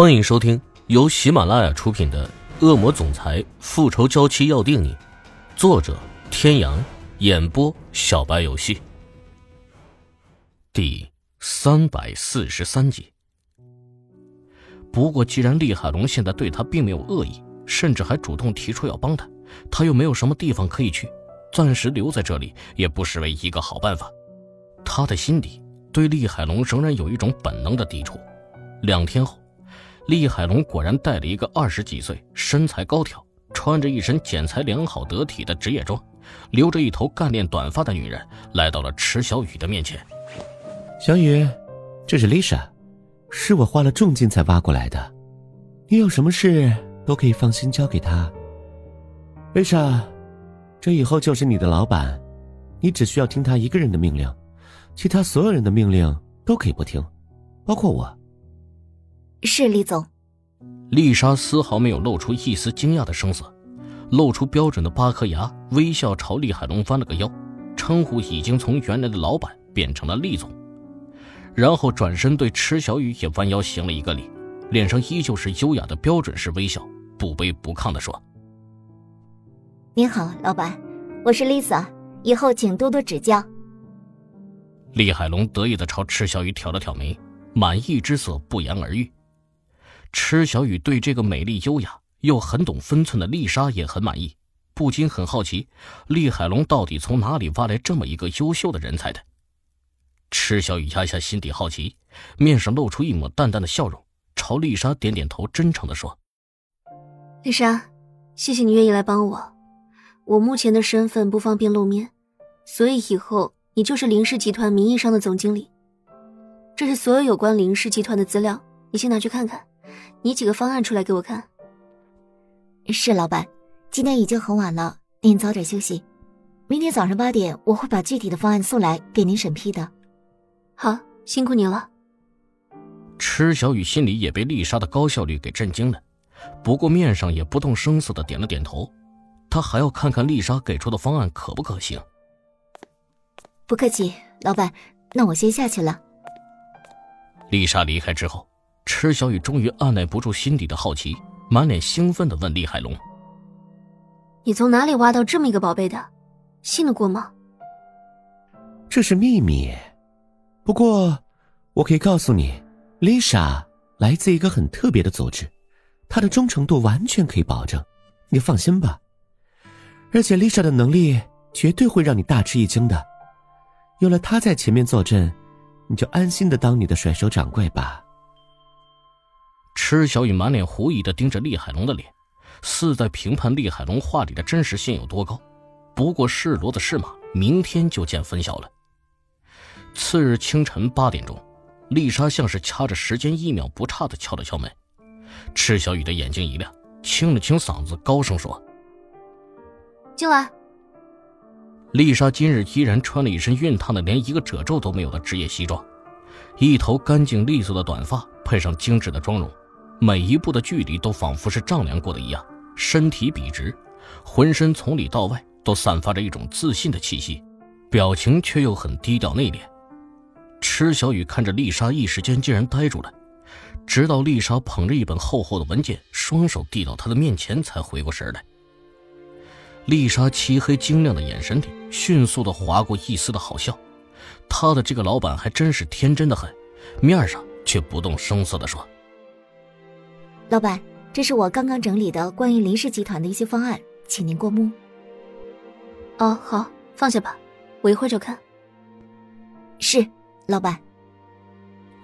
欢迎收听由喜马拉雅出品的《恶魔总裁复仇娇妻要定你》，作者：天阳，演播：小白游戏。第三百四十三集。不过，既然厉海龙现在对他并没有恶意，甚至还主动提出要帮他，他又没有什么地方可以去，暂时留在这里也不失为一个好办法。他的心底对厉海龙仍然有一种本能的抵触。两天后。厉海龙果然带了一个二十几岁、身材高挑、穿着一身剪裁良好得体的职业装、留着一头干练短发的女人，来到了池小雨的面前。小雨，这是丽莎，是我花了重金才挖过来的，你有什么事都可以放心交给她。丽莎，这以后就是你的老板，你只需要听他一个人的命令，其他所有人的命令都可以不听，包括我。是李总，丽莎丝毫没有露出一丝惊讶的声色，露出标准的八颗牙，微笑朝厉海龙弯了个腰，称呼已经从原来的老板变成了厉总，然后转身对池小雨也弯腰行了一个礼，脸上依旧是优雅的标准式微笑，不卑不亢地说：“您好，老板，我是 Lisa，以后请多多指教。”厉海龙得意地朝池小雨挑了挑眉，满意之色不言而喻。池小雨对这个美丽优雅又很懂分寸的丽莎也很满意，不禁很好奇，厉海龙到底从哪里挖来这么一个优秀的人才的。池小雨压下心底好奇，面上露出一抹淡淡的笑容，朝丽莎点点头，真诚地说：“丽莎，谢谢你愿意来帮我。我目前的身份不方便露面，所以以后你就是林氏集团名义上的总经理。这是所有有关林氏集团的资料，你先拿去看看。”拟几个方案出来给我看。是老板，今天已经很晚了，您早点休息。明天早上八点，我会把具体的方案送来给您审批的。好，辛苦你了。池小雨心里也被丽莎的高效率给震惊了，不过面上也不动声色的点了点头。他还要看看丽莎给出的方案可不可行。不客气，老板，那我先下去了。丽莎离开之后。池小雨终于按耐不住心底的好奇，满脸兴奋的问厉海龙：“你从哪里挖到这么一个宝贝的？信得过吗？”这是秘密，不过我可以告诉你，Lisa 来自一个很特别的组织，她的忠诚度完全可以保证，你放心吧。而且 Lisa 的能力绝对会让你大吃一惊的，有了她在前面坐镇，你就安心的当你的甩手掌柜吧。池小雨满脸狐疑的盯着厉海龙的脸，似在评判厉海龙话里的真实性有多高。不过是骡子是马，明天就见分晓了。次日清晨八点钟，丽莎像是掐着时间，一秒不差的敲了敲门。池小雨的眼睛一亮，清了清嗓子，高声说：“进来。”丽莎今日依然穿了一身熨烫的连一个褶皱都没有的职业西装，一头干净利索的短发，配上精致的妆容。每一步的距离都仿佛是丈量过的一样，身体笔直，浑身从里到外都散发着一种自信的气息，表情却又很低调内敛。池小雨看着丽莎，一时间竟然呆住了，直到丽莎捧着一本厚厚的文件，双手递到他的面前，才回过神来。丽莎漆黑晶亮的眼神里，迅速的划过一丝的好笑，她的这个老板还真是天真的很，面上却不动声色地说。老板，这是我刚刚整理的关于林氏集团的一些方案，请您过目。哦，好，放下吧，我一会儿就看。是，老板。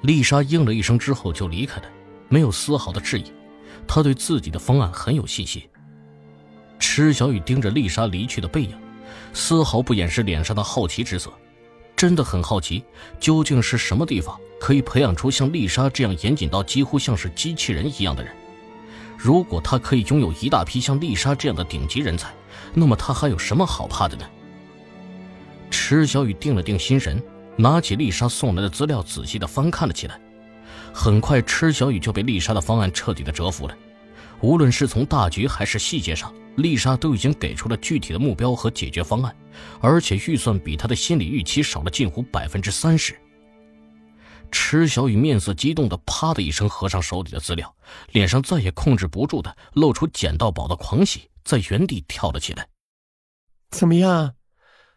丽莎应了一声之后就离开了，没有丝毫的质疑，她对自己的方案很有信心。池小雨盯着丽莎离去的背影，丝毫不掩饰脸上的好奇之色，真的很好奇，究竟是什么地方。可以培养出像丽莎这样严谨到几乎像是机器人一样的人。如果他可以拥有一大批像丽莎这样的顶级人才，那么他还有什么好怕的呢？池小雨定了定心神，拿起丽莎送来的资料，仔细的翻看了起来。很快，池小雨就被丽莎的方案彻底的折服了。无论是从大局还是细节上，丽莎都已经给出了具体的目标和解决方案，而且预算比他的心理预期少了近乎百分之三十。池小雨面色激动的啪的一声合上手里的资料，脸上再也控制不住的露出捡到宝的狂喜，在原地跳了起来。怎么样？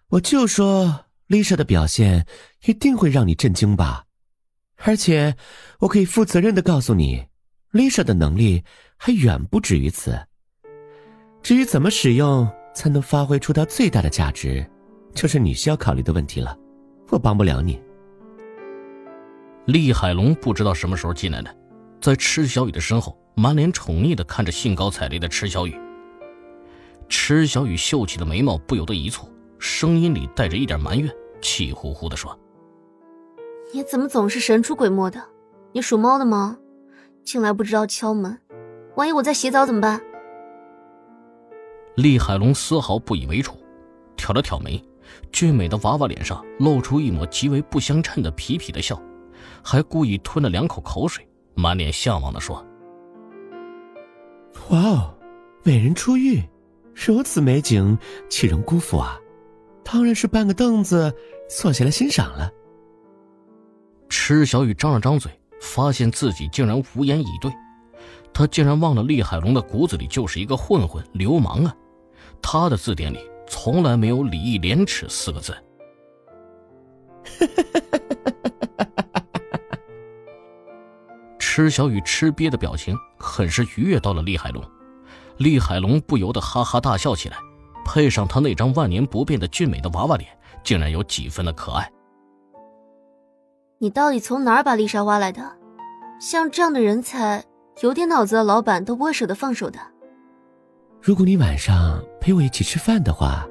我就说丽莎的表现一定会让你震惊吧。而且，我可以负责任的告诉你，丽莎的能力还远不止于此。至于怎么使用才能发挥出它最大的价值，就是你需要考虑的问题了。我帮不了你。厉海龙不知道什么时候进来的，在池小雨的身后，满脸宠溺的看着兴高采烈的池小雨。池小雨秀气的眉毛不由得一蹙，声音里带着一点埋怨，气呼呼的说：“你怎么总是神出鬼没的？你属猫的吗？进来不知道敲门，万一我在洗澡怎么办？”厉海龙丝毫不以为楚，挑了挑眉，俊美的娃娃脸上露出一抹极为不相称的痞痞的笑。还故意吞了两口口水，满脸向往的说：“哇哦，美人出浴，如此美景，岂容辜负啊？当然是搬个凳子坐下来欣赏了。”池小雨张了张嘴，发现自己竟然无言以对，他竟然忘了厉海龙的骨子里就是一个混混流氓啊！他的字典里从来没有礼义廉耻四个字。池小雨吃瘪的表情，很是愉悦到了厉海龙。厉海龙不由得哈哈大笑起来，配上他那张万年不变的俊美的娃娃脸，竟然有几分的可爱。你到底从哪儿把丽莎挖来的？像这样的人才，有点脑子的老板都不会舍得放手的。如果你晚上陪我一起吃饭的话，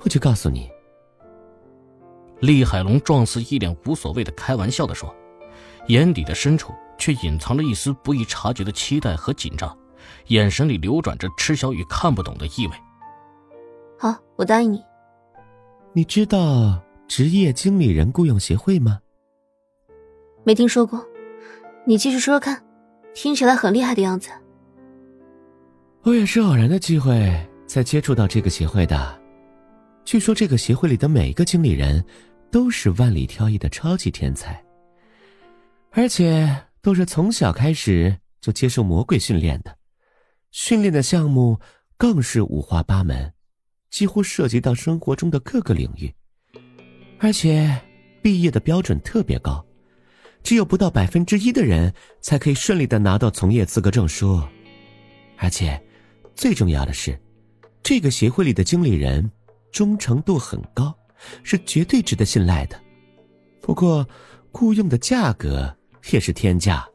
我就告诉你。厉海龙状似一脸无所谓的开玩笑的说，眼底的深处。却隐藏着一丝不易察觉的期待和紧张，眼神里流转着池小雨看不懂的意味。好，我答应你。你知道职业经理人雇佣协会吗？没听说过，你继续说说看，听起来很厉害的样子。我也是偶然的机会才接触到这个协会的。据说这个协会里的每一个经理人，都是万里挑一的超级天才，而且。都是从小开始就接受魔鬼训练的，训练的项目更是五花八门，几乎涉及到生活中的各个领域，而且毕业的标准特别高，只有不到百分之一的人才可以顺利的拿到从业资格证书，而且最重要的是，这个协会里的经理人忠诚度很高，是绝对值得信赖的。不过，雇佣的价格。也是天价。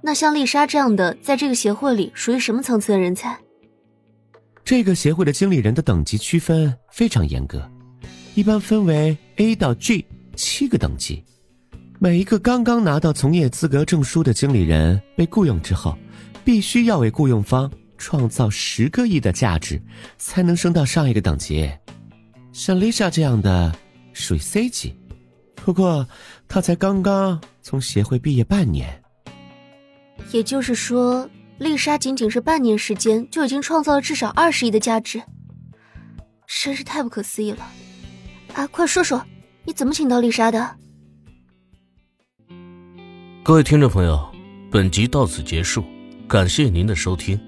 那像丽莎这样的，在这个协会里属于什么层次的人才？这个协会的经理人的等级区分非常严格，一般分为 A 到 G 七个等级。每一个刚刚拿到从业资格证书的经理人被雇佣之后，必须要为雇佣方创造十个亿的价值，才能升到上一个等级。像丽莎这样的，属于 C 级。不过，她才刚刚从协会毕业半年，也就是说，丽莎仅仅是半年时间就已经创造了至少二十亿的价值，真是太不可思议了！啊，快说说，你怎么请到丽莎的？各位听众朋友，本集到此结束，感谢您的收听。